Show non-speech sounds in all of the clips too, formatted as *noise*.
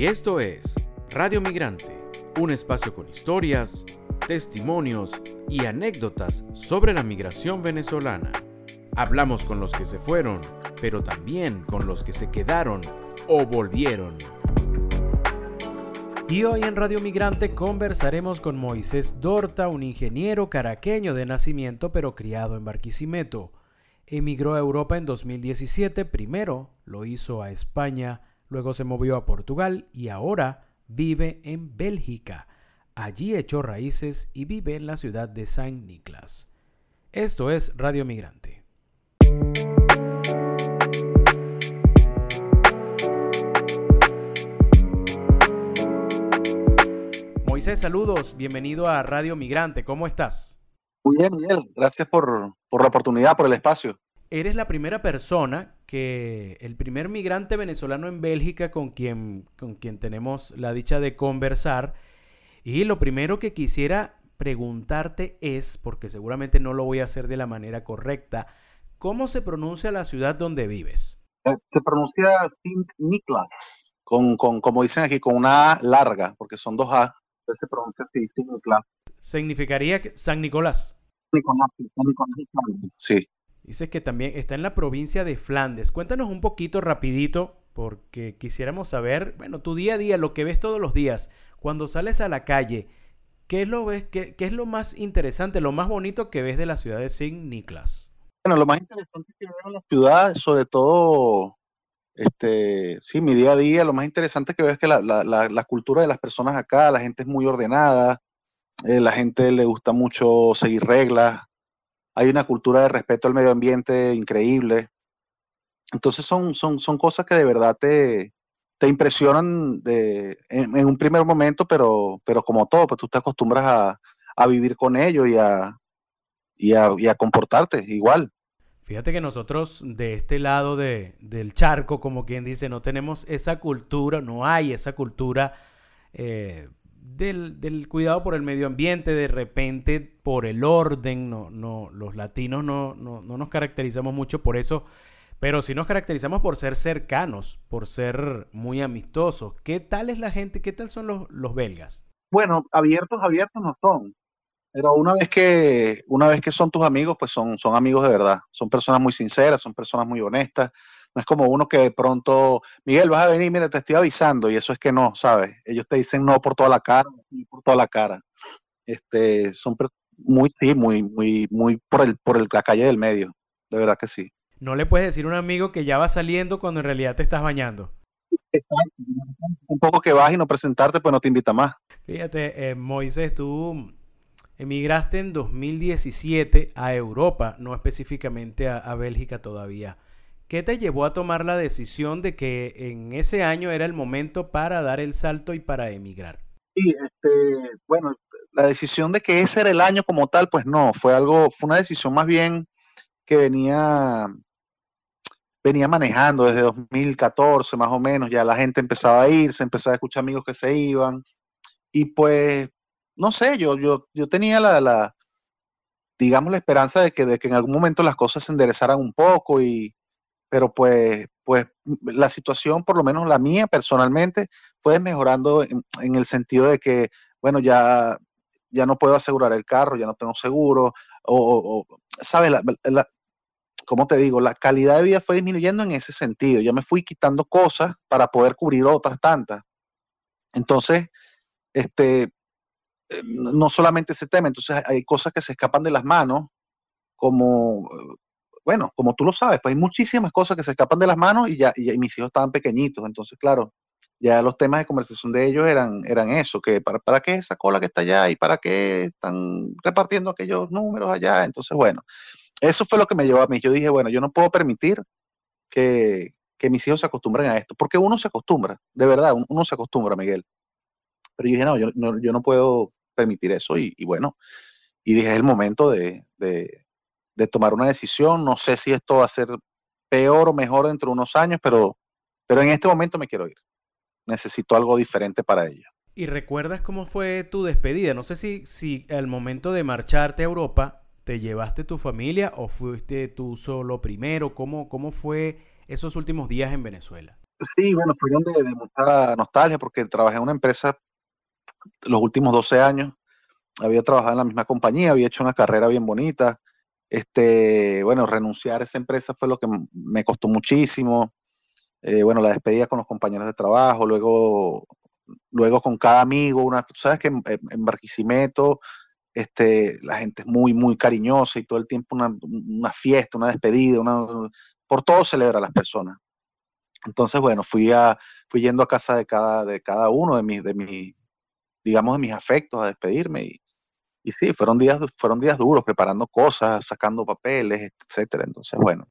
Y esto es Radio Migrante, un espacio con historias, testimonios y anécdotas sobre la migración venezolana. Hablamos con los que se fueron, pero también con los que se quedaron o volvieron. Y hoy en Radio Migrante conversaremos con Moisés Dorta, un ingeniero caraqueño de nacimiento pero criado en Barquisimeto. Emigró a Europa en 2017, primero lo hizo a España, luego se movió a Portugal y ahora vive en Bélgica. Allí echó raíces y vive en la ciudad de Saint Nicolas. Esto es Radio Migrante. Moisés, saludos, bienvenido a Radio Migrante, ¿cómo estás? Muy bien, Miguel, gracias por, por la oportunidad, por el espacio. Eres la primera persona que, el primer migrante venezolano en Bélgica con quien, con quien tenemos la dicha de conversar. Y lo primero que quisiera preguntarte es, porque seguramente no lo voy a hacer de la manera correcta, ¿cómo se pronuncia la ciudad donde vives? Eh, se pronuncia Sint Niklas, con, con, como dicen aquí, con una A larga, porque son dos A se pronuncia así, Significaría San Nicolás. Nicolás, San Nicolás Sí. Dices que también está en la provincia de Flandes. Cuéntanos un poquito rapidito, porque quisiéramos saber, bueno, tu día a día, lo que ves todos los días, cuando sales a la calle, ¿qué es lo, ves, qué, qué es lo más interesante, lo más bonito que ves de la ciudad de San Nicolás? Bueno, lo más interesante que veo en la ciudad, sobre todo este, sí, mi día a día, lo más interesante que veo es que la, la, la, cultura de las personas acá, la gente es muy ordenada, eh, la gente le gusta mucho seguir reglas, hay una cultura de respeto al medio ambiente increíble. Entonces son, son, son cosas que de verdad te, te impresionan de, en, un primer momento, pero, pero como todo, pues tú te acostumbras a, a vivir con ello y a, y a, y a comportarte igual. Fíjate que nosotros de este lado de, del charco, como quien dice, no tenemos esa cultura, no hay esa cultura eh, del, cuidado por el medio ambiente, de repente por el orden, no, no, los latinos no, no, no nos caracterizamos mucho por eso, pero sí nos caracterizamos por ser cercanos, por ser muy amistosos. ¿Qué tal es la gente? ¿Qué tal son los, los belgas? Bueno, abiertos, abiertos no son. Pero una vez que, una vez que son tus amigos, pues son, son amigos de verdad. Son personas muy sinceras, son personas muy honestas. No es como uno que de pronto, Miguel, vas a venir, mira, te estoy avisando, y eso es que no, ¿sabes? Ellos te dicen no por toda la cara, por toda la cara. Este, son muy, sí, muy, muy, muy por el, por el, la calle del medio. De verdad que sí. No le puedes decir a un amigo que ya va saliendo cuando en realidad te estás bañando. Exacto. Un poco que vas y no presentarte, pues no te invita más. Fíjate, eh, Moisés, tú Emigraste en 2017 a Europa, no específicamente a, Bélgica todavía. ¿Qué te llevó a tomar la decisión de que en ese año era el momento para dar el salto y para emigrar? Sí, este, bueno, la decisión de que ese era el año como tal, pues no, fue algo, fue una decisión más bien que venía, venía manejando desde 2014 más o menos, ya la gente empezaba a ir, se empezaba a escuchar amigos que se iban, y pues no sé, yo, yo, yo tenía la, la, digamos, la esperanza de que, de que en algún momento las cosas se enderezaran un poco y, pero pues, pues la situación, por lo menos la mía personalmente, fue mejorando en, el sentido de que, bueno, ya, ya no puedo asegurar el carro, ya no tengo seguro, o, ¿sabes? La, ¿Cómo te digo? La calidad de vida fue disminuyendo en ese sentido. Ya me fui quitando cosas para poder cubrir otras tantas. Entonces, este, eh, no solamente ese tema, entonces hay cosas que se escapan de las manos, como, bueno, como tú lo sabes, pues hay muchísimas cosas que se escapan de las manos y ya y, mis hijos estaban pequeñitos, entonces claro, ya los temas de conversación de ellos eran, eran eso, que para, para qué esa cola que está allá y para qué están repartiendo aquellos números allá, entonces bueno, eso fue lo que me llevó a mí, yo dije, bueno, yo no puedo permitir que, que mis hijos se acostumbren a esto, porque uno se acostumbra, de verdad, uno se acostumbra, Miguel. Pero yo dije, no, yo no, yo no puedo permitir eso y, bueno, y dije, es el momento de, de, tomar una decisión. No sé si esto va a ser peor o mejor dentro de unos años, pero, pero en este momento me quiero ir. Necesito algo diferente para ello. ¿Y recuerdas cómo fue tu despedida? No sé si, si al momento de marcharte a Europa te llevaste tu familia o fuiste tú solo primero. ¿Cómo, cómo fue esos últimos días en Venezuela? Sí, bueno, fueron de, de mucha nostalgia porque trabajé en una empresa los últimos 12 años, había trabajado en la misma compañía, había hecho una carrera bien bonita. Este, bueno, renunciar a esa empresa fue lo que me costó muchísimo. Eh, bueno, la despedida con los compañeros de trabajo, luego, luego con cada amigo, una, sabes que en, Barquisimeto este, la gente es muy, muy cariñosa y todo el tiempo una, una fiesta, una despedida, una, por todo celebra a las personas. Entonces, bueno, fui, a, fui yendo a casa de cada, de cada uno de mis, de mis, digamos, de mis afectos a despedirme y, y sí, fueron días, fueron días duros, preparando cosas, sacando papeles, etcétera. Entonces, bueno,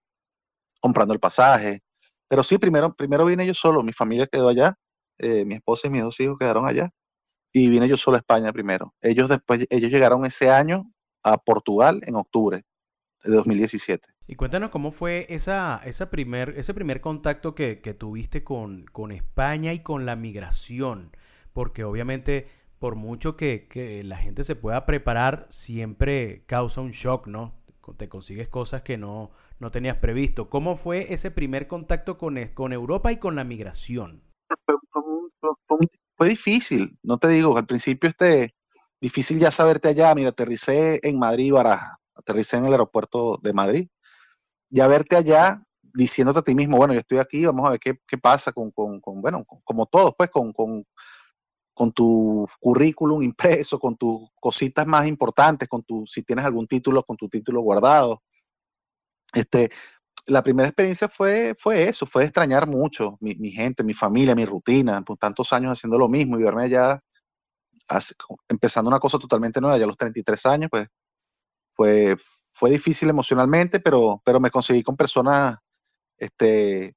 comprando el pasaje. Pero sí, primero, primero vine yo solo, mi familia quedó allá, eh, mi esposa y mis dos hijos quedaron allá y vine yo solo a España primero. Ellos después, ellos llegaron ese año a Portugal en octubre de 2017. Y cuéntanos cómo fue esa, esa primer, ese primer contacto que, que tuviste con, con, España y con la migración, porque obviamente por mucho que, la gente se pueda preparar, siempre causa un shock, ¿no? Te consigues cosas que no, no tenías previsto. ¿Cómo fue ese primer contacto con, con Europa y con la migración? Fue, fue, difícil, no te digo, al principio este, difícil ya saberte allá, mira, aterricé en Madrid, Baraja, aterricé en el aeropuerto de Madrid, ya verte allá diciéndote a ti mismo, bueno, yo estoy aquí, vamos a ver qué, qué pasa con, con, bueno, como todos, pues, con, con, tu currículum impreso, con tus cositas más importantes, con tu, si tienes algún título, con tu título guardado. Este, la primera experiencia fue, fue eso, fue extrañar mucho mi, gente, mi familia, mi rutina, por tantos años haciendo lo mismo y verme allá empezando una cosa totalmente nueva, ya a los 33 años, pues fue, fue difícil emocionalmente, pero, pero me conseguí con personas este,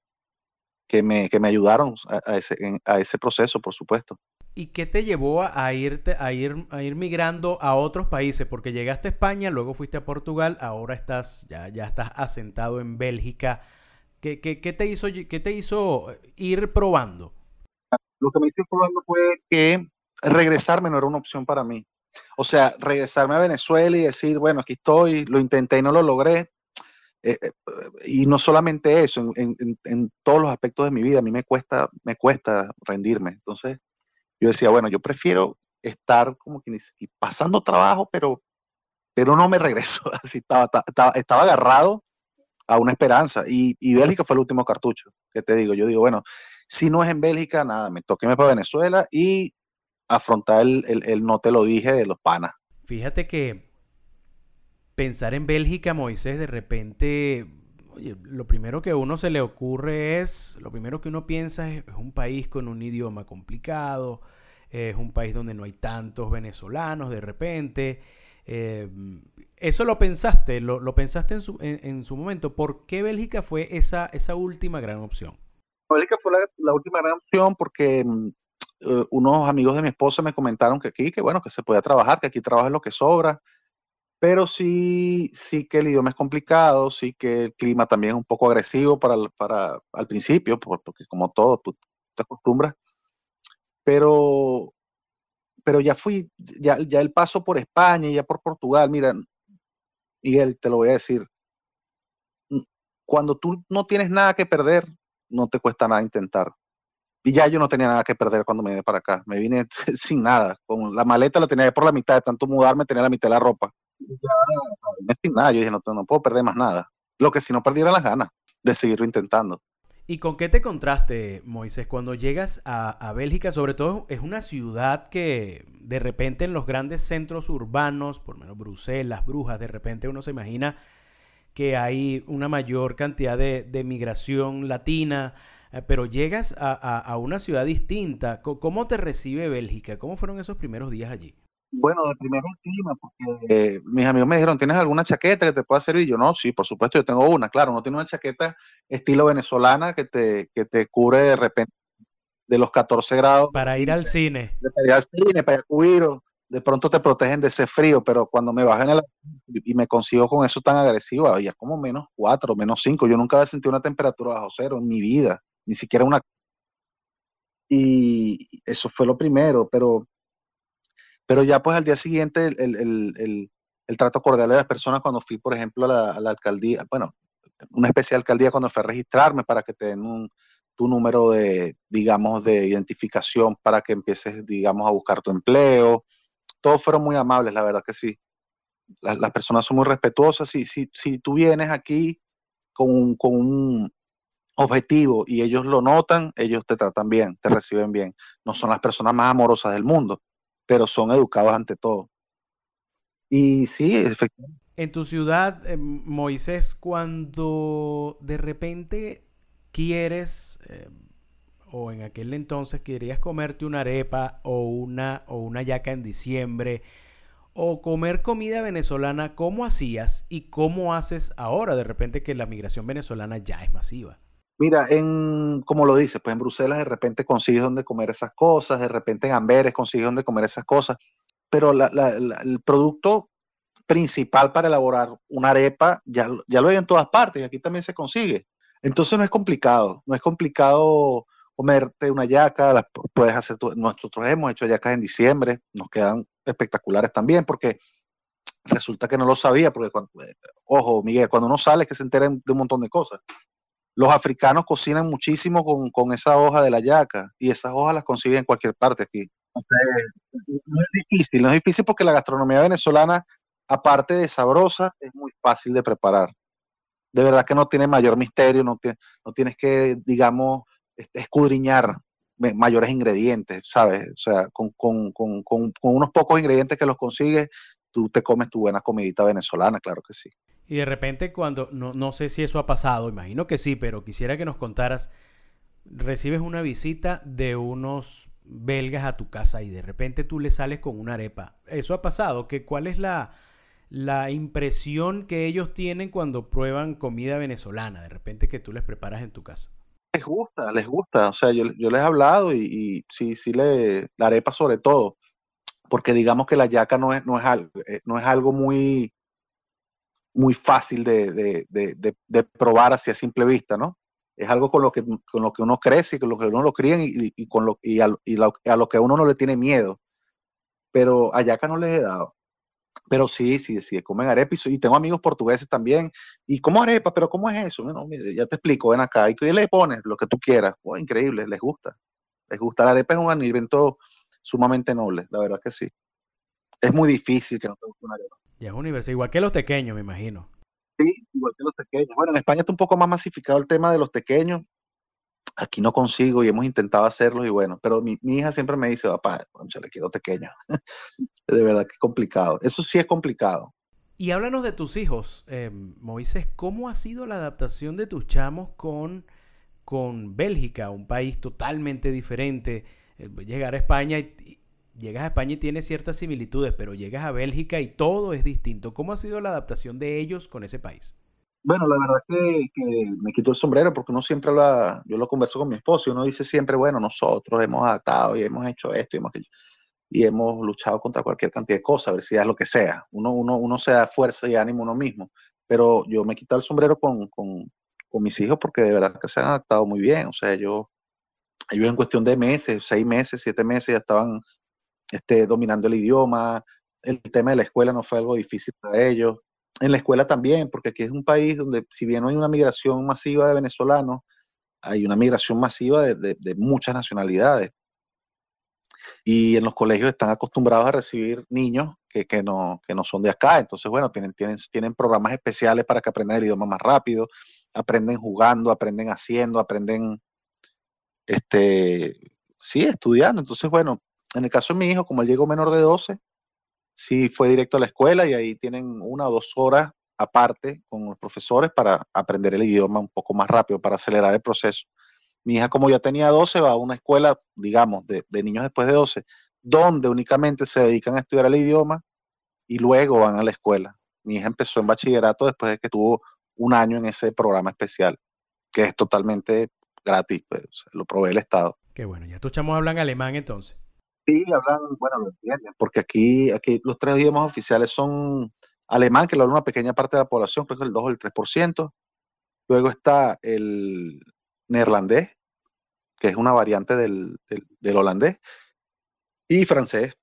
que, me, que me ayudaron a, ese, a ese proceso, por supuesto. ¿Y qué te llevó a, irte, a, ir, a ir migrando a otros países? Porque llegaste a España, luego fuiste a Portugal, ahora estás, ya, ya estás asentado en Bélgica. ¿Qué, qué, qué te hizo, ¿Qué te hizo ir probando? Lo que me hizo probando fue que regresarme no era una opción para mí. O sea, regresarme a Venezuela y decir, bueno, aquí estoy, lo intenté y no lo logré. Eh, eh, y no solamente eso, en, en, todos los aspectos de mi vida, a mí me cuesta, me cuesta rendirme. Entonces, yo decía, bueno, yo prefiero estar como que pasando trabajo, pero, pero no me regreso. *laughs* Así estaba, estaba, estaba agarrado a una esperanza. Y, y, Bélgica fue el último cartucho, que te digo. Yo digo, bueno, si no es en Bélgica, nada, me toqué para Venezuela y afrontar el, el, no te lo dije de los panas. Fíjate que pensar en Bélgica, Moisés, de repente, oye, lo primero que a uno se le ocurre es, lo primero que uno piensa es, es un país con un idioma complicado, es un país donde no hay tantos venezolanos de repente. Eh, eso lo pensaste, lo, pensaste en su, en, su momento. ¿Por qué Bélgica fue esa, esa última gran opción? Bélgica fue la, última gran opción porque uh, unos amigos de mi esposa me comentaron que aquí, que bueno, que se podía trabajar, que aquí trabaja lo que sobra. Pero sí, sí que el idioma es complicado, sí que el clima también es un poco agresivo para, para al principio, porque como todo, pues, te acostumbras pero, pero ya fui, ya, ya el paso por España y ya por Portugal, mira, Miguel, te lo voy a decir, cuando tú no tienes nada que perder, no te cuesta nada intentar. Y ya yo no tenía nada que perder cuando me vine para acá. Me vine *laughs* sin nada. Con la maleta la tenía por la mitad, de tanto mudarme tenía la mitad de la ropa. Ya, sin nada. Yo dije, no, puedo perder más nada. Lo que si no perdiera las ganas de seguirlo intentando. ¿Y con qué te contraste, Moisés, cuando llegas a, a, Bélgica? Sobre todo es una ciudad que de repente en los grandes centros urbanos, por menos Bruselas, Brujas, de repente uno se imagina que hay una mayor cantidad de, de migración latina, eh, pero llegas a, a, una ciudad distinta. ¿Cómo te recibe Bélgica? ¿Cómo fueron esos primeros días allí? Bueno, de primero el clima, porque eh, mis amigos me dijeron, ¿tienes alguna chaqueta que te pueda servir? Yo, no, sí, por supuesto, yo tengo una. Claro, no tiene una chaqueta estilo venezolana que te, que te cubre de repente de los 14 grados. Para ir al cine. Para ir al cine, para ir a cubrir, de pronto te protegen de ese frío, pero cuando me el y me consigo con eso tan agresivo, había como menos 4, menos 5. Yo nunca había sentido una temperatura bajo cero en mi vida, ni siquiera una... Y eso fue lo primero, pero pero ya pues al día siguiente el, el, el, el, trato cordial de las personas cuando fui, por ejemplo, a la, alcaldía, bueno, una especie de alcaldía cuando fui a registrarme para que te den un, tu número de, digamos, de identificación para que empieces, digamos, a buscar tu empleo. Todos fueron muy amables, la verdad que sí. las personas son muy respetuosas. Si, si, si tú vienes aquí con, con un objetivo y ellos lo notan, ellos te tratan bien, te reciben bien. No son las personas más amorosas del mundo, pero son educados ante todo. Y sí, efectivamente. En tu ciudad, eh, Moisés, cuando de repente quieres, eh, o en aquel entonces querías comerte una arepa o una, o una yaca en diciembre, o comer comida venezolana, ¿cómo hacías y cómo haces ahora de repente que la migración venezolana ya es masiva? Mira, en, como lo dices, pues en Bruselas de repente consigues donde comer esas cosas, de repente en Amberes consigues donde comer esas cosas, pero el producto principal para elaborar una arepa ya, ya lo hay en todas partes y aquí también se consigue. Entonces no es complicado, no es complicado comerte una yaca, puedes hacer, nosotros hemos hecho yacas en diciembre, nos quedan espectaculares también porque resulta que no lo sabía, porque cuando, eh, ojo, Miguel, cuando uno sale es que se enteren de un montón de cosas. Los africanos cocinan muchísimo con, con esa hoja de la yaca y esas hojas las consiguen en cualquier parte aquí. no es difícil, no es difícil porque la gastronomía venezolana, aparte de sabrosa, es muy fácil de preparar de verdad que no tiene mayor misterio, no, no tienes que, digamos, este, escudriñar mayores ingredientes, ¿sabes? O sea, con, unos pocos ingredientes que los consigues, tú te comes tu buena comidita venezolana, claro que sí. Y de repente cuando, no, no sé si eso ha pasado, imagino que sí, pero quisiera que nos contaras, recibes una visita de unos belgas a tu casa y de repente tú le sales con una arepa. ¿Eso ha pasado? ¿Que, ¿Cuál es la, la impresión que ellos tienen cuando prueban comida venezolana, de repente que tú les preparas en tu casa. Les gusta, les gusta. O sea, yo, les he hablado y, sí, sí, le, la arepa sobre todo, porque digamos que la yaca no es, no es, algo, eh, no es algo muy, muy fácil de, probar así a simple vista, ¿no? Es algo con lo que, con lo que uno crece y con lo que uno lo cría y, con lo, y, a, a, lo que uno no le tiene miedo. Pero a yaca no les he dado. Pero sí, sí, sí, comen arepa y, tengo amigos portugueses también. ¿Y cómo arepa? ¿Pero cómo es eso? ya te explico, ven acá. ¿Y le pones? Lo que tú quieras. Oh, increíble, les gusta. Les gusta. La arepa es un alimento sumamente noble, la verdad que sí. Es muy difícil que no te guste una arepa. Y es universal, igual que los pequeños, me imagino. Sí, igual que los pequeños. Bueno, en España está un poco más masificado el tema de los pequeños aquí no consigo y hemos intentado hacerlo y bueno, pero mi, hija siempre me dice, papá, se le quiero pequeño. *laughs* de verdad que es complicado. Eso sí es complicado. Y háblanos de tus hijos, eh, Moisés, ¿cómo ha sido la adaptación de tus chamos con, con Bélgica, un país totalmente diferente? Eh, llegar a España y, llegas a España y tienes ciertas similitudes, pero llegas a Bélgica y todo es distinto. ¿Cómo ha sido la adaptación de ellos con ese país? Bueno, la verdad que, me quito el sombrero porque uno siempre lo, yo lo converso con mi esposo y uno dice siempre, bueno, nosotros hemos adaptado y hemos hecho esto y hemos, y hemos luchado contra cualquier cantidad de cosas, adversidades, lo que sea. Uno, uno, uno se da fuerza y ánimo uno mismo, pero yo me quito el sombrero con, con, con mis hijos porque de verdad que se han adaptado muy bien. O sea, yo, ellos en cuestión de meses, seis meses, siete meses ya estaban este, dominando el idioma. El tema de la escuela no fue algo difícil para ellos en la escuela también, porque aquí es un país donde si bien no hay una migración masiva de venezolanos, hay una migración masiva de, muchas nacionalidades. Y en los colegios están acostumbrados a recibir niños que, no, que no son de acá. Entonces, bueno, tienen, tienen, tienen programas especiales para que aprendan el idioma más rápido, aprenden jugando, aprenden haciendo, aprenden, este, sí, estudiando. Entonces, bueno, en el caso de mi hijo, como él llegó menor de 12, sí fue directo a la escuela y ahí tienen una o dos horas aparte con los profesores para aprender el idioma un poco más rápido, para acelerar el proceso. Mi hija, como ya tenía 12, va a una escuela, digamos, de, niños después de 12, donde únicamente se dedican a estudiar el idioma y luego van a la escuela. Mi hija empezó en bachillerato después de que tuvo un año en ese programa especial, que es totalmente gratis, pues, lo provee el Estado. Qué bueno, ya tus chamos hablan alemán entonces. Sí, hablan, bueno, lo entienden, porque aquí, aquí los tres idiomas oficiales son alemán, que lo habla una pequeña parte de la población, creo que el 2 o el 3%. Luego está el neerlandés, que es una variante del, holandés, y francés.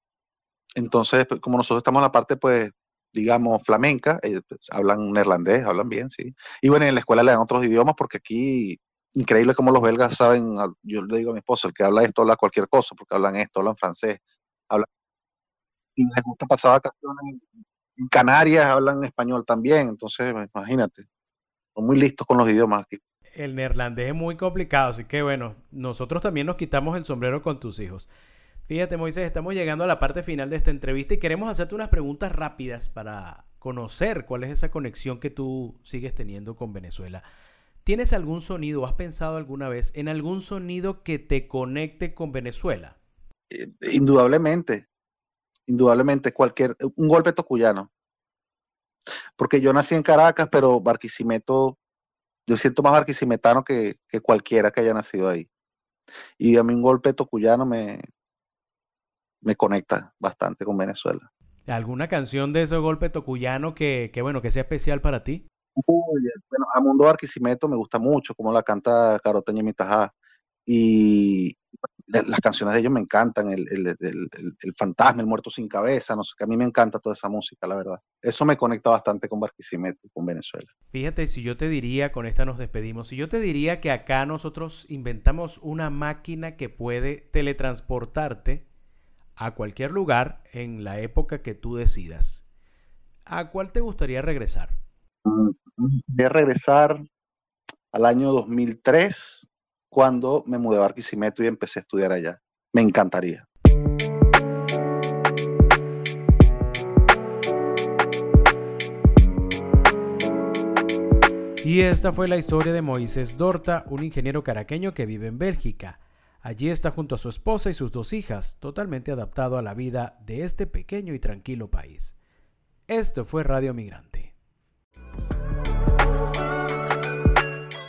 Entonces, pues, como nosotros estamos en la parte, pues, digamos, flamenca, ellos pues, hablan neerlandés, hablan bien, sí. Y bueno, en la escuela le dan otros idiomas porque aquí increíble cómo los belgas saben, yo le digo a mi esposa, el que habla esto habla cualquier cosa, porque hablan esto, hablan francés, hablan... Les gusta pasar vacaciones en Canarias, hablan español también, entonces imagínate, son muy listos con los idiomas aquí. El neerlandés es muy complicado, así que bueno, nosotros también nos quitamos el sombrero con tus hijos. Fíjate, Moisés, estamos llegando a la parte final de esta entrevista y queremos hacerte unas preguntas rápidas para conocer cuál es esa conexión que tú sigues teniendo con Venezuela. ¿Tienes algún sonido, has pensado alguna vez en algún sonido que te conecte con Venezuela? Eh, indudablemente, indudablemente, cualquier, un golpe tocuyano. Porque yo nací en Caracas, pero Barquisimeto, yo siento más barquisimetano que, que cualquiera que haya nacido ahí. Y a mí un golpe tocuyano me, me conecta bastante con Venezuela. ¿Alguna canción de ese golpe tocuyano que, que, bueno, que sea especial para ti? Bueno, a Mundo Arquisimeto me gusta mucho, como la canta Caroteña Mitajá. Y las canciones de ellos me encantan, el, el, el, fantasma, el muerto sin cabeza, no sé, que a mí me encanta toda esa música, la verdad. Eso me conecta bastante con Barquisimeto, con Venezuela. Fíjate, si yo te diría, con esta nos despedimos, si yo te diría que acá nosotros inventamos una máquina que puede teletransportarte a cualquier lugar en la época que tú decidas, ¿a cuál te gustaría regresar? A regresar al año 2003, cuando me mudé a Barquisimeto y empecé a estudiar allá. Me encantaría. Y esta fue la historia de Moisés Dorta, un ingeniero caraqueño que vive en Bélgica. Allí está junto a su esposa y sus dos hijas, totalmente adaptado a la vida de este pequeño y tranquilo país. Esto fue Radio Migrante.